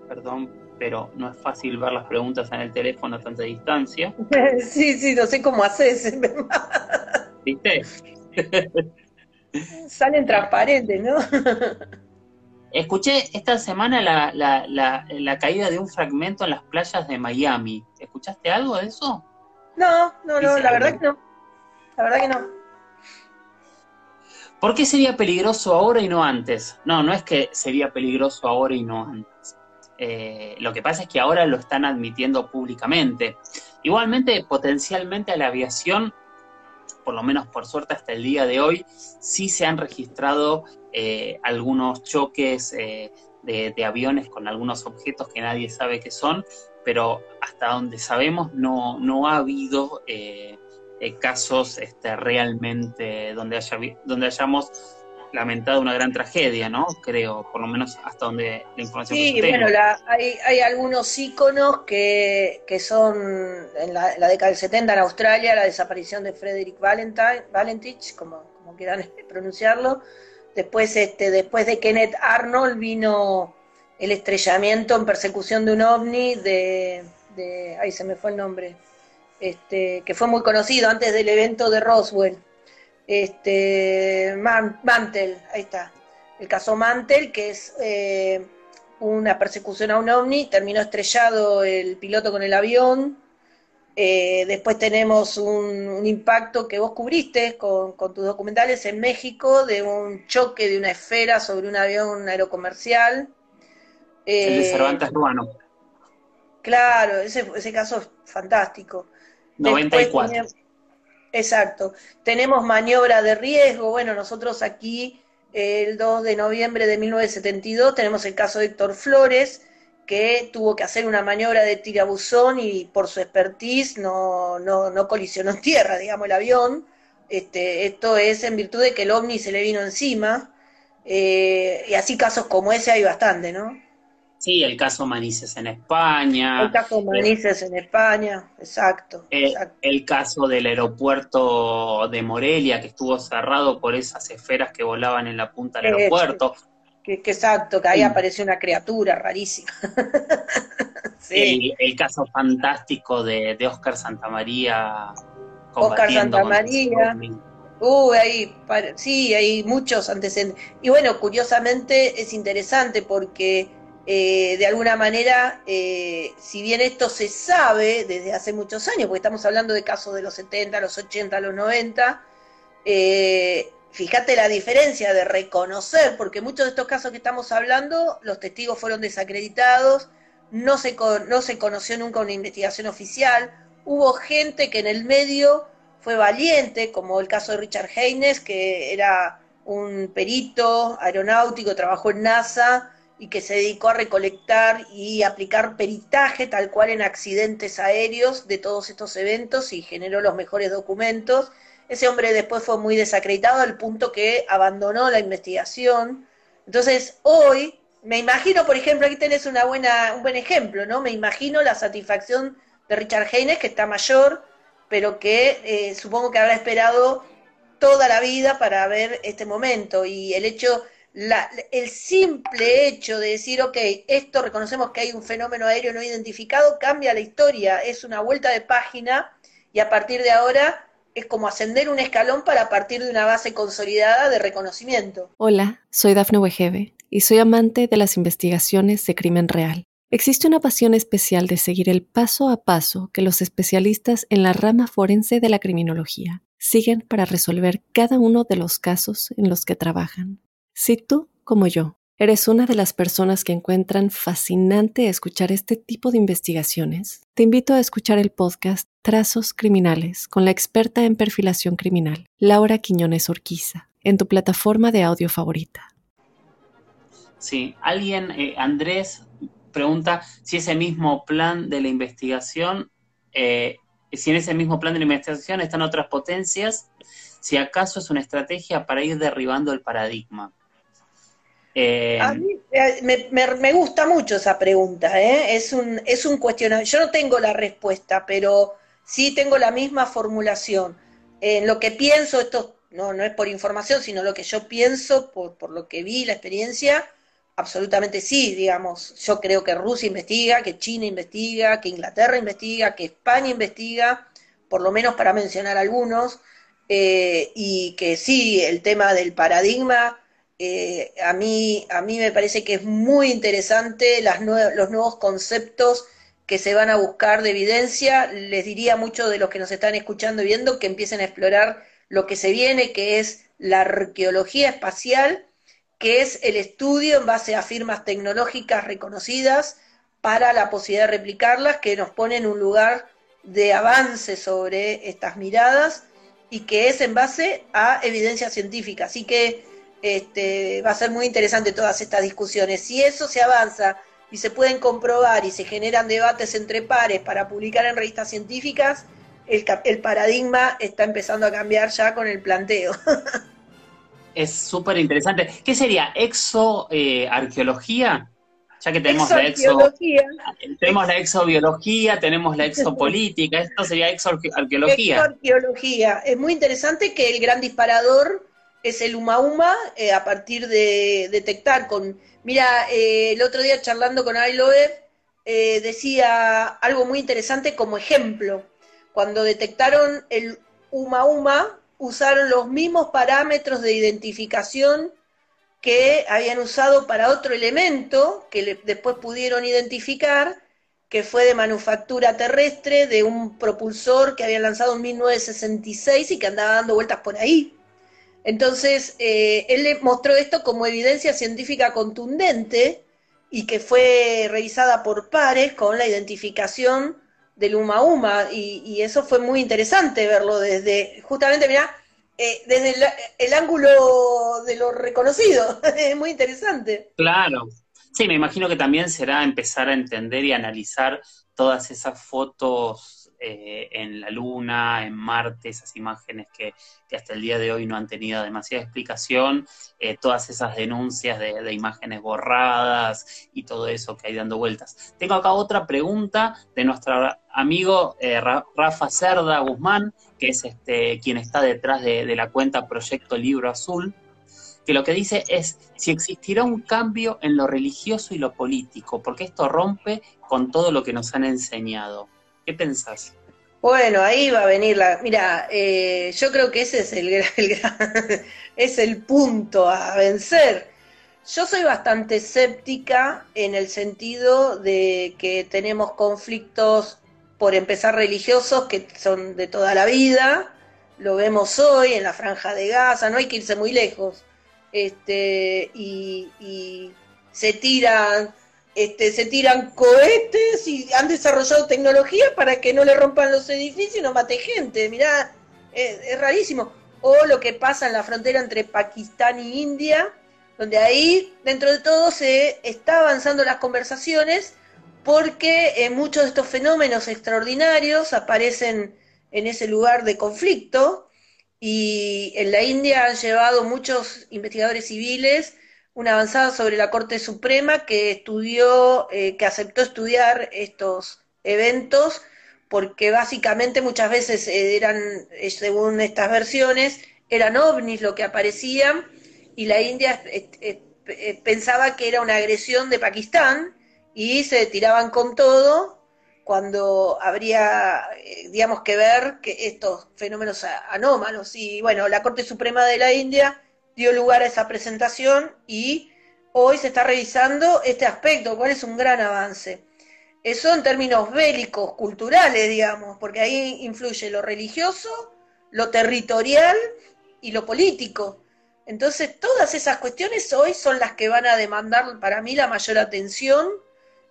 Perdón, pero no es fácil ver las preguntas en el teléfono a tanta distancia. Sí, sí, no sé cómo haces. ¿Viste? Salen transparentes, ¿no? Escuché esta semana la, la, la, la, caída de un fragmento en las playas de Miami. ¿Escuchaste algo de eso? No, no, no, la verdad que no. La verdad que no. ¿Por qué sería peligroso ahora y no antes? No, no es que sería peligroso ahora y no antes. Eh, lo que pasa es que ahora lo están admitiendo públicamente. Igualmente, potencialmente a la aviación, por lo menos por suerte hasta el día de hoy, sí se han registrado eh, algunos choques eh, de, aviones con algunos objetos que nadie sabe qué son, pero hasta donde sabemos no, no ha habido casos este, realmente donde, haya, donde hayamos lamentado una gran tragedia, ¿no? Creo, por lo menos hasta donde la información Sí, bueno, hay, hay, algunos íconos que, que son en la, década del 70 en Australia, la desaparición de Frederick Valentine, Valentich, como, como quieran pronunciarlo, Después, este, después de Kenneth Arnold vino el estrellamiento en persecución de un ovni de, de ahí se me fue el nombre, este, que fue muy conocido antes del evento de Roswell. Este, Mantel, ahí está. El caso Mantel, que es eh, una persecución a un ovni, terminó estrellado el piloto con el avión, eh, después tenemos un, impacto que vos cubriste con, tus documentales en México de un choque de una esfera sobre un avión aerocomercial. el de eh, Cervantes Ruano. Claro, ese, ese caso es fantástico. 94. exacto. Tenemos maniobra de riesgo. Bueno, nosotros aquí el 2 de noviembre de 1972 tenemos el caso de Héctor Flores, que tuvo que hacer una maniobra de tirabuzón y por su expertise no, no, no colisionó en tierra, digamos, el avión. Este, esto es en virtud de que el ovni se le vino encima. Eh, y así casos como ese hay bastante, ¿no? Sí, el caso Manises en España. El caso Manises en España, exacto, eh, exacto, El caso del aeropuerto de Morelia, que estuvo cerrado por esas esferas que volaban en la punta del aeropuerto. Que, exacto, que ahí apareció una criatura rarísima. sí. el, caso fantástico de, de Oscar Santamaría. Oscar Santamaría. Uh, ahí, sí, hay muchos antecedentes. Y bueno, curiosamente es interesante porque eh, de alguna manera, eh, si bien esto se sabe desde hace muchos años, porque estamos hablando de casos de los 70, los 80, los 90, eh, fíjate la diferencia de reconocer, porque muchos de estos casos que estamos hablando, los testigos fueron desacreditados, no se, no se conoció nunca una investigación oficial, hubo gente que en el medio fue valiente, como el caso de Richard Haynes, que era un perito aeronáutico, trabajó en NASA y que se dedicó a recolectar y aplicar peritaje tal cual en accidentes aéreos de todos estos eventos y generó los mejores documentos ese hombre después fue muy desacreditado al punto que abandonó la investigación. Entonces, hoy, me imagino, por ejemplo, aquí tenés una buena, un buen ejemplo, ¿no? Me imagino la satisfacción de Richard Haynes, que está mayor, pero que eh, supongo que habrá esperado toda la vida para ver este momento. Y el hecho, la, el simple hecho de decir, ok, esto reconocemos que hay un fenómeno aéreo no identificado, cambia la historia, es una vuelta de página y a partir de ahora es como ascender un escalón para partir de una base consolidada de reconocimiento. Hola, soy Dafne Wegebe y soy amante de las investigaciones de crimen real. Existe una pasión especial de seguir el paso a paso que los especialistas en la rama forense de la criminología siguen para resolver cada uno de los casos en los que trabajan. Si tú, como yo, eres una de las personas que encuentran fascinante escuchar este tipo de investigaciones, te invito a escuchar el podcast Trazos Criminales con la experta en perfilación criminal, Laura Quiñones Orquiza, en tu plataforma de audio favorita. Sí, alguien, eh, Andrés, pregunta si ese mismo plan de la investigación, eh, si en ese mismo plan de la investigación están otras potencias, si acaso es una estrategia para ir derribando el paradigma. Eh, a eh, me, gusta mucho esa pregunta, es, un, es un. Yo no tengo la respuesta, pero sí tengo la misma formulación. En lo que pienso, esto no, no es por información, sino lo que yo pienso, por, por lo que vi, la experiencia, absolutamente sí, digamos. Yo creo que Rusia investiga, que China investiga, que Inglaterra investiga, que España investiga, por lo menos para mencionar algunos, eh, y que sí, el tema del paradigma, eh, a, mí, a mí me parece que es muy interesante los nuevos conceptos que se van a buscar de evidencia. Les diría a muchos de los que nos están escuchando y viendo que empiecen a explorar lo que se viene, que es la arqueología espacial que es el estudio en base a firmas tecnológicas reconocidas para la posibilidad de replicarlas, que nos pone en un lugar de avance sobre estas miradas y que es en base a evidencia científica. Así que este, va a ser muy interesante todas estas discusiones. Si eso se avanza y se pueden comprobar y se generan debates entre pares para publicar en revistas científicas, el, el paradigma está empezando a cambiar ya con el planteo. es súper interesante. ¿Qué sería? ¿Exoarqueología? ya que tenemos la exo, tenemos la exobiología, tenemos la exopolítica, esto sería exoarqueología. Exoarqueología. Es muy interesante que el gran disparador es el Uma eh, a partir de detectar con... Mira, eh, el otro día charlando con Ailoev, eh, decía algo muy interesante como ejemplo. Cuando detectaron el Uma usaron los mismos parámetros de identificación que habían usado para otro elemento que después pudieron identificar, que fue de manufactura terrestre, de un propulsor que habían lanzado en 1966 y que andaba dando vueltas por ahí. Entonces, eh, él le mostró esto como evidencia científica contundente y que fue revisada por pares con la identificación del Uma Uma, y, eso fue muy interesante verlo desde, justamente, mira, eh, desde el, ángulo de lo reconocido, es muy interesante. Claro, sí, me imagino que también será empezar a entender y analizar todas esas fotos eh, en la Luna, en Marte, esas imágenes que, hasta el día de hoy no han tenido demasiada explicación, eh, todas esas denuncias de, imágenes borradas y todo eso que hay dando vueltas. Tengo acá otra pregunta de nuestro amigo eh, Rafa Cerda Guzmán, que es este, quien está detrás de, de la cuenta Proyecto Libro Azul que lo que dice es si existirá un cambio en lo religioso y lo político, porque esto rompe con todo lo que nos han enseñado. ¿Qué pensás? Bueno, ahí va a venir la... Mira, eh, yo creo que ese es el, es el punto a vencer. Yo soy bastante escéptica en el sentido de que tenemos conflictos, por empezar, religiosos que son de toda la vida. Lo vemos hoy en la franja de Gaza, no hay que irse muy lejos. Este, y se tiran este, se tiran cohetes y han desarrollado tecnología para que no le rompan los edificios y no mate gente. Mirá, es, rarísimo. O lo que pasa en la frontera entre Pakistán y India, donde ahí, dentro de todo, se está avanzando las conversaciones porque eh, muchos de estos fenómenos extraordinarios aparecen en ese lugar de conflicto y en la India han llevado muchos investigadores civiles una avanzada sobre la Corte Suprema que estudió, eh, que aceptó estudiar estos eventos, porque básicamente muchas veces eh, eran, eh, según estas versiones, eran ovnis lo que aparecían, y la India pensaba que era una agresión de Pakistán, y se tiraban con todo cuando habría, digamos, que ver que estos fenómenos anómalos. Y bueno, la Corte Suprema de la India dio lugar a esa presentación y hoy se está revisando este aspecto, cuál es un gran avance. Eso en términos bélicos, culturales, digamos, porque ahí influye lo religioso, lo territorial y lo político. Entonces, todas esas cuestiones hoy son las que van a demandar para mí la mayor atención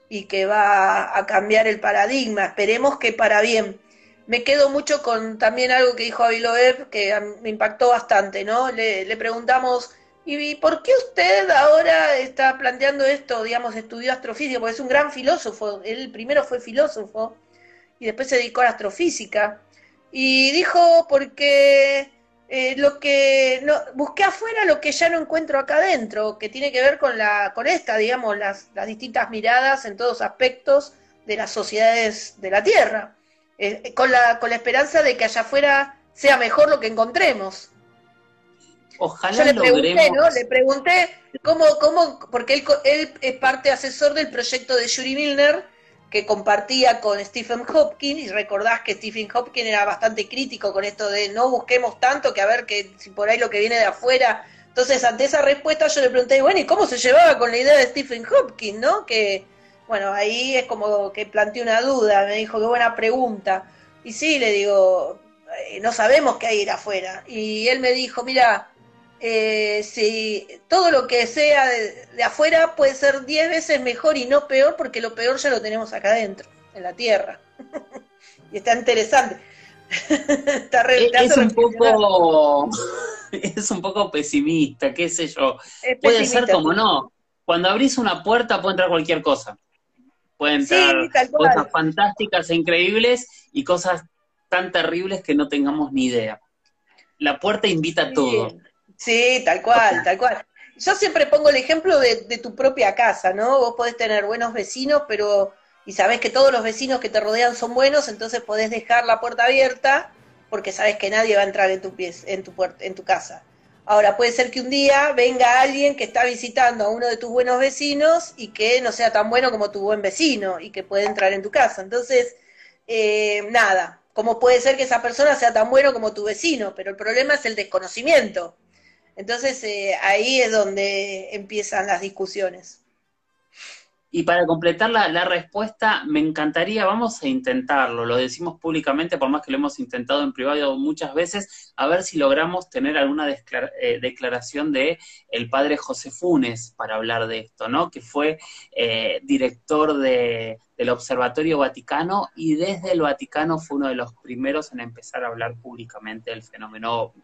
y que va a cambiar el paradigma. Esperemos que para bien. Me quedo mucho con también algo que dijo Aviloev que me impactó bastante, ¿no? Le, le preguntamos, ¿y por qué usted ahora está planteando esto? Digamos, estudió astrofísica, porque es un gran filósofo. Él primero fue filósofo y después se dedicó a la astrofísica. Y dijo, porque eh, lo que no, busqué afuera lo que ya no encuentro acá adentro, que tiene que ver con la con esta, digamos, las, las distintas miradas en todos aspectos de las sociedades de la Tierra, eh, con, la, con la esperanza de que allá afuera sea mejor lo que encontremos. Ojalá Yo le pregunté, ¿no? Le pregunté cómo, cómo, porque él, él es parte asesor del proyecto de Yuri Milner, que compartía con Stephen Hopkins, y recordás que Stephen Hopkins era bastante crítico con esto de no busquemos tanto, que a ver que si por ahí lo que viene de afuera. Entonces, ante esa respuesta yo le pregunté, bueno, ¿y cómo se llevaba con la idea de Stephen Hopkins, no? Que, bueno, ahí es como que planteé una duda, me dijo, qué buena pregunta. Y sí, le digo, eh, no sabemos qué hay ir afuera. Y él me dijo, mira, eh, si todo lo que sea de, de afuera puede ser 10 veces mejor y no peor, porque lo peor ya lo tenemos acá adentro, en la tierra. y está interesante. Está re- Es, hace es un poco es un poco pesimista, qué sé yo. Es Puede pesimista. ser como no. Cuando abrís una puerta puede entrar cualquier cosa. Pueden entrar Sí, cosas fantásticas e increíbles y cosas tan terribles que no tengamos ni idea. La puerta invita a todo. Sí, Sí, tal cual, tal cual. Yo siempre pongo el ejemplo de, de tu propia casa, ¿no? Vos podés tener buenos vecinos, pero y sabés que todos los vecinos que te rodean son buenos, entonces podés dejar la puerta abierta porque sabés que nadie va a entrar en tu pies, en tu puerta, en tu casa. Ahora puede ser que un día venga alguien que está visitando a uno de tus buenos vecinos y que no sea tan bueno como tu buen vecino y que puede entrar en tu casa. Entonces, eh, nada, ¿cómo puede ser que esa persona sea tan bueno como tu vecino? Pero el problema es el desconocimiento. Entonces eh, ahí es donde empiezan las discusiones. Y para completar la, respuesta, me encantaría, vamos a intentarlo, lo decimos públicamente, por más que lo hemos intentado en privado muchas veces, a ver si logramos tener alguna eh, declaración de el padre José Funes para hablar de esto, ¿no? Que fue eh, director de- del Observatorio Vaticano y desde el Vaticano fue uno de los primeros en empezar a hablar públicamente del fenómeno.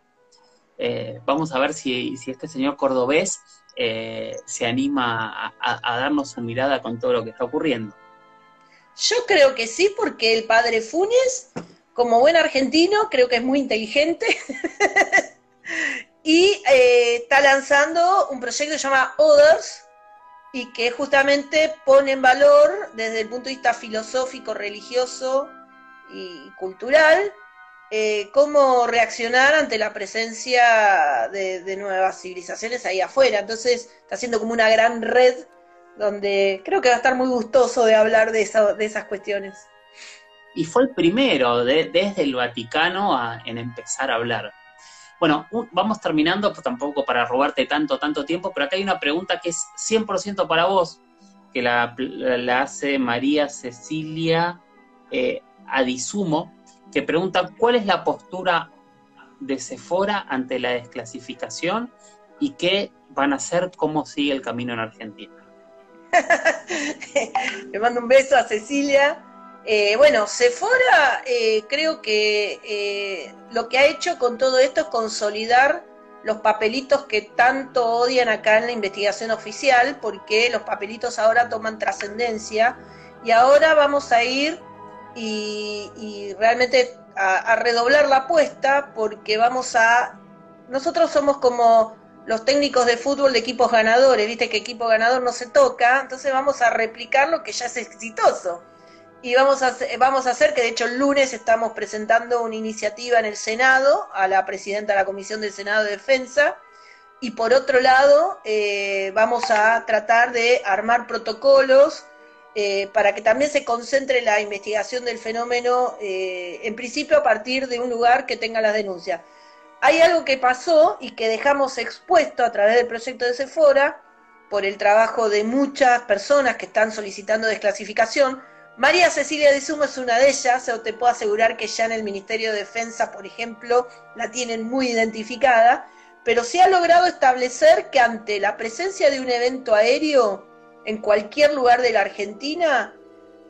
Eh, vamos a ver si, si este señor cordobés eh, se anima a, darnos su mirada con todo lo que está ocurriendo. Yo creo que sí, porque el padre Funes, como buen argentino, creo que es muy inteligente y eh, está lanzando un proyecto que se llama Others y que justamente pone en valor desde el punto de vista filosófico, religioso y cultural eh, cómo reaccionar ante la presencia de, nuevas civilizaciones ahí afuera. Entonces está haciendo como una gran red donde creo que va a estar muy gustoso de hablar de, de esas cuestiones. Y fue el primero de- desde el Vaticano en empezar a hablar. Bueno, vamos terminando, pues tampoco para robarte tanto, tanto tiempo, pero acá hay una pregunta que es 100% para vos, que la, la hace María Cecilia eh, Adisumo, que pregunta cuál es la postura de Sephora ante la desclasificación y qué van a hacer, cómo sigue el camino en Argentina. Le mando un beso a Cecilia. Eh, bueno, Sephora eh, creo que eh, lo que ha hecho con todo esto es consolidar los papelitos que tanto odian acá en la investigación oficial, porque los papelitos ahora toman trascendencia y ahora vamos a ir y, y realmente a, redoblar la apuesta porque vamos a... Nosotros somos como los técnicos de fútbol de equipos ganadores, viste que equipo ganador no se toca, entonces vamos a replicar lo que ya es exitoso. Y vamos a, vamos a hacer que, de hecho, el lunes estamos presentando una iniciativa en el Senado, a la presidenta de la Comisión del Senado de Defensa, y por otro lado, eh, vamos a tratar de armar protocolos eh, para que también se concentre la investigación del fenómeno, eh, en principio a partir de un lugar que tenga las denuncias. Hay algo que pasó y que dejamos expuesto a través del proyecto de Sephora, por el trabajo de muchas personas que están solicitando desclasificación. María Cecilia de Sumo es una de ellas, o te puedo asegurar que ya en el Ministerio de Defensa, por ejemplo, la tienen muy identificada, pero se ha logrado establecer que ante la presencia de un evento aéreo en cualquier lugar de la Argentina,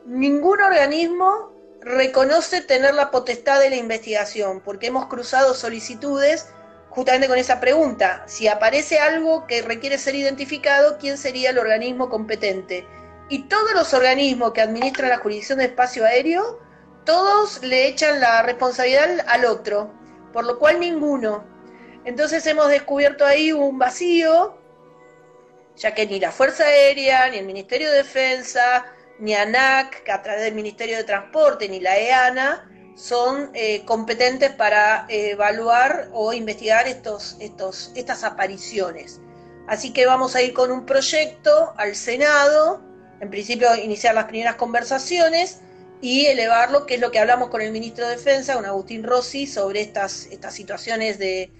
ningún organismo reconoce tener la potestad de la investigación, porque hemos cruzado solicitudes justamente con esa pregunta. Si aparece algo que requiere ser identificado, ¿quién sería el organismo competente? Y todos los organismos que administran la jurisdicción de espacio aéreo, todos le echan la responsabilidad al otro, por lo cual ninguno. Entonces hemos descubierto ahí un vacío, ya que ni la Fuerza Aérea, ni el Ministerio de Defensa, ni ANAC, a través del Ministerio de Transporte, ni la EANA, son eh, competentes para eh, evaluar o investigar estos, estos, estas apariciones. Así que vamos a ir con un proyecto al Senado, en principio iniciar las primeras conversaciones y elevarlo, que es lo que hablamos con el ministro de Defensa, con Agustín Rossi, sobre estas, estas situaciones de,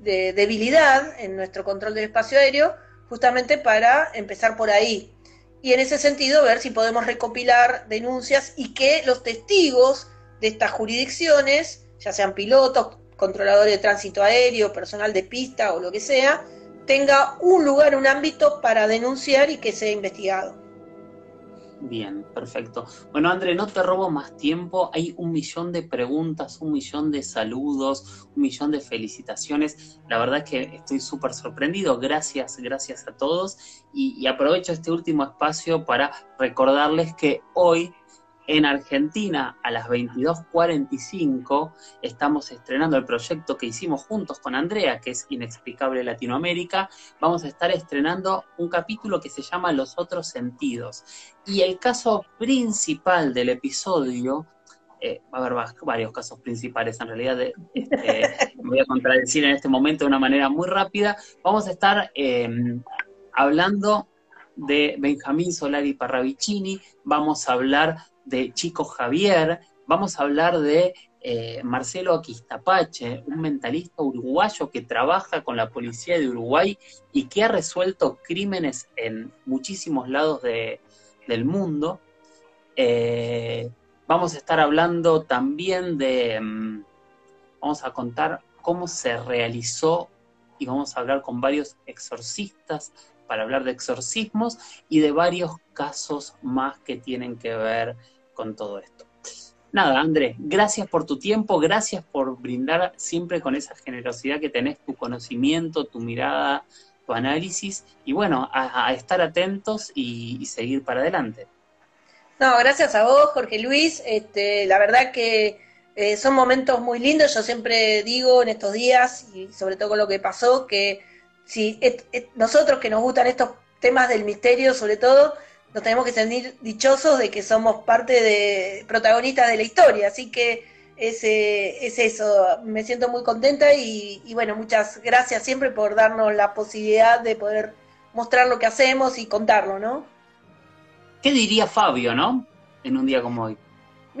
de debilidad en nuestro control del espacio aéreo, justamente para empezar por ahí. Y en ese sentido ver si podemos recopilar denuncias y que los testigos de estas jurisdicciones, ya sean pilotos, controladores de tránsito aéreo, personal de pista o lo que sea, tenga un lugar, un ámbito para denunciar y que sea investigado. Bien, perfecto. Bueno, André, no te robo más tiempo. Hay un millón de preguntas, un millón de saludos, un millón de felicitaciones. La verdad es que estoy súper sorprendido. Gracias, gracias a todos. Y, y aprovecho este último espacio para recordarles que hoy en Argentina, a las 22.45, estamos estrenando el proyecto que hicimos juntos con Andrea, que es Inexplicable Latinoamérica. Vamos a estar estrenando un capítulo que se llama Los otros sentidos. Y el caso principal del episodio eh, va a haber varios casos principales en realidad, este, me voy a contradecir en este momento de una manera muy rápida, vamos a estar em, hablando de Benjamín Solari Parravicini, vamos a hablar de Chico Javier, vamos a hablar de eh, Marcelo Aquistapache, un mentalista uruguayo que trabaja con la policía de Uruguay y que ha resuelto crímenes en muchísimos lados del mundo. Eh, vamos a estar hablando también de, mm, vamos a contar cómo se realizó y vamos a hablar con varios exorcistas para hablar de exorcismos y de varios casos más que tienen que ver con todo esto. Nada, Andrés, gracias por tu tiempo, gracias por brindar siempre con esa generosidad que tenés, tu conocimiento, tu mirada, tu análisis, y bueno, a, estar atentos y, seguir para adelante. No, gracias a vos, Jorge Luis. Este, la verdad que eh, son momentos muy lindos. Yo siempre digo en estos días, y sobre todo con lo que pasó, que si nosotros que nos gustan estos temas del misterio, sobre todo, nos tenemos que sentir dichosos de que somos parte de protagonistas de la historia. Así que es, es eso, me siento muy contenta y, bueno, muchas gracias siempre por darnos la posibilidad de poder mostrar lo que hacemos y contarlo, ¿no? ¿Qué diría Fabio, no? En un día como hoy.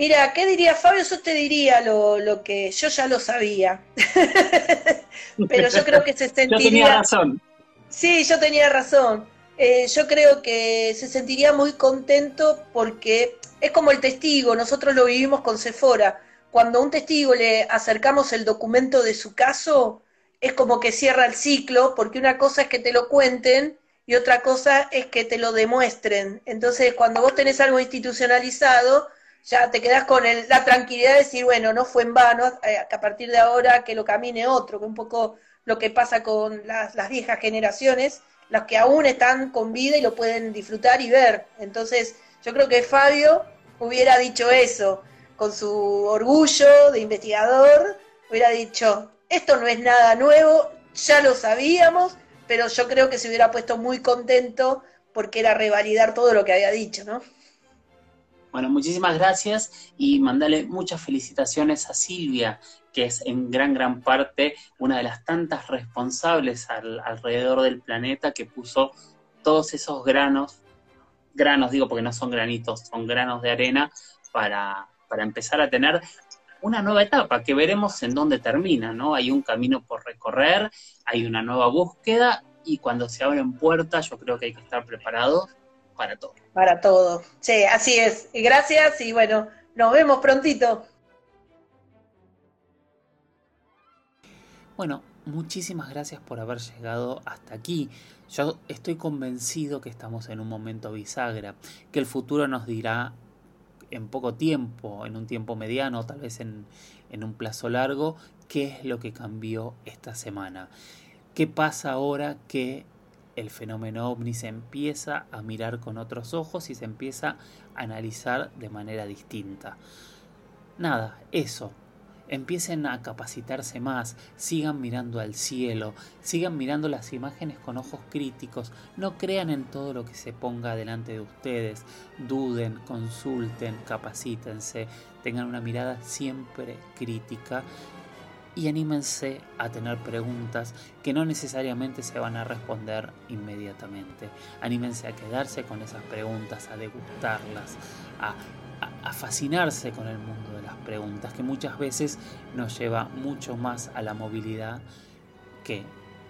Mira, ¿qué diría Fabio? Yo te diría lo, lo que yo ya lo sabía. Pero yo creo que se sentiría... yo tenía razón. Sí, yo tenía razón. Eh, yo creo que se sentiría muy contento porque es como el testigo, nosotros lo vivimos con Sephora. Cuando a un testigo le acercamos el documento de su caso, es como que cierra el ciclo, porque una cosa es que te lo cuenten y otra cosa es que te lo demuestren. Entonces, cuando vos tenés algo institucionalizado, ya te quedás con la tranquilidad de decir, bueno, no fue en vano, eh, que a partir de ahora que lo camine otro, que un poco lo que pasa con las, viejas generaciones, las que aún están con vida y lo pueden disfrutar y ver. Entonces, yo creo que Fabio hubiera dicho eso, con su orgullo de investigador, hubiera dicho, esto no es nada nuevo, ya lo sabíamos, pero yo creo que se hubiera puesto muy contento porque era revalidar todo lo que había dicho, ¿no? Bueno, muchísimas gracias y mandale muchas felicitaciones a Silvia, que es en gran, gran parte una de las tantas responsables alrededor del planeta que puso todos esos granos, granos digo porque no son granitos, son granos de arena para, para empezar a tener una nueva etapa que veremos en dónde termina, ¿no? Hay un camino por recorrer, hay una nueva búsqueda y cuando se abren puertas yo creo que hay que estar preparados para todo. Para todo. Sí, así es. Gracias y bueno, nos vemos prontito. Bueno, muchísimas gracias por haber llegado hasta aquí. Yo estoy convencido que estamos en un momento bisagra, que el futuro nos dirá en poco tiempo, en un tiempo mediano, tal vez en, en un plazo largo, qué es lo que cambió esta semana. ¿Qué pasa ahora que el fenómeno ovni se empieza a mirar con otros ojos y se empieza a analizar de manera distinta? Nada, eso, empiecen a capacitarse más, sigan mirando al cielo, sigan mirando las imágenes con ojos críticos, no crean en todo lo que se ponga delante de ustedes, duden, consulten, capacítense, tengan una mirada siempre crítica y anímense a tener preguntas que no necesariamente se van a responder inmediatamente. Anímense a quedarse con esas preguntas, a degustarlas, a a, fascinarse con el mundo de las preguntas, que muchas veces nos lleva mucho más a la movilidad que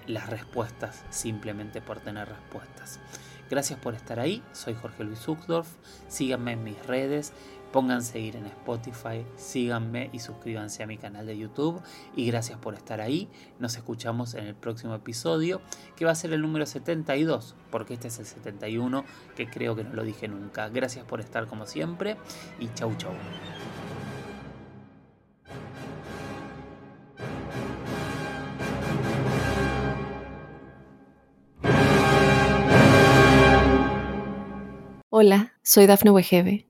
las respuestas simplemente por tener respuestas. Gracias por estar ahí, soy Jorge Luis Uxdorf, síganme en mis redes, Pónganse seguir en Spotify, síganme y suscríbanse a mi canal de YouTube. Y gracias por estar ahí. Nos escuchamos en el próximo episodio, que va a ser el número 72, porque este es el 71, que creo que no lo dije nunca. Gracias por estar como siempre y chau chau. Hola, soy Dafne Wegebe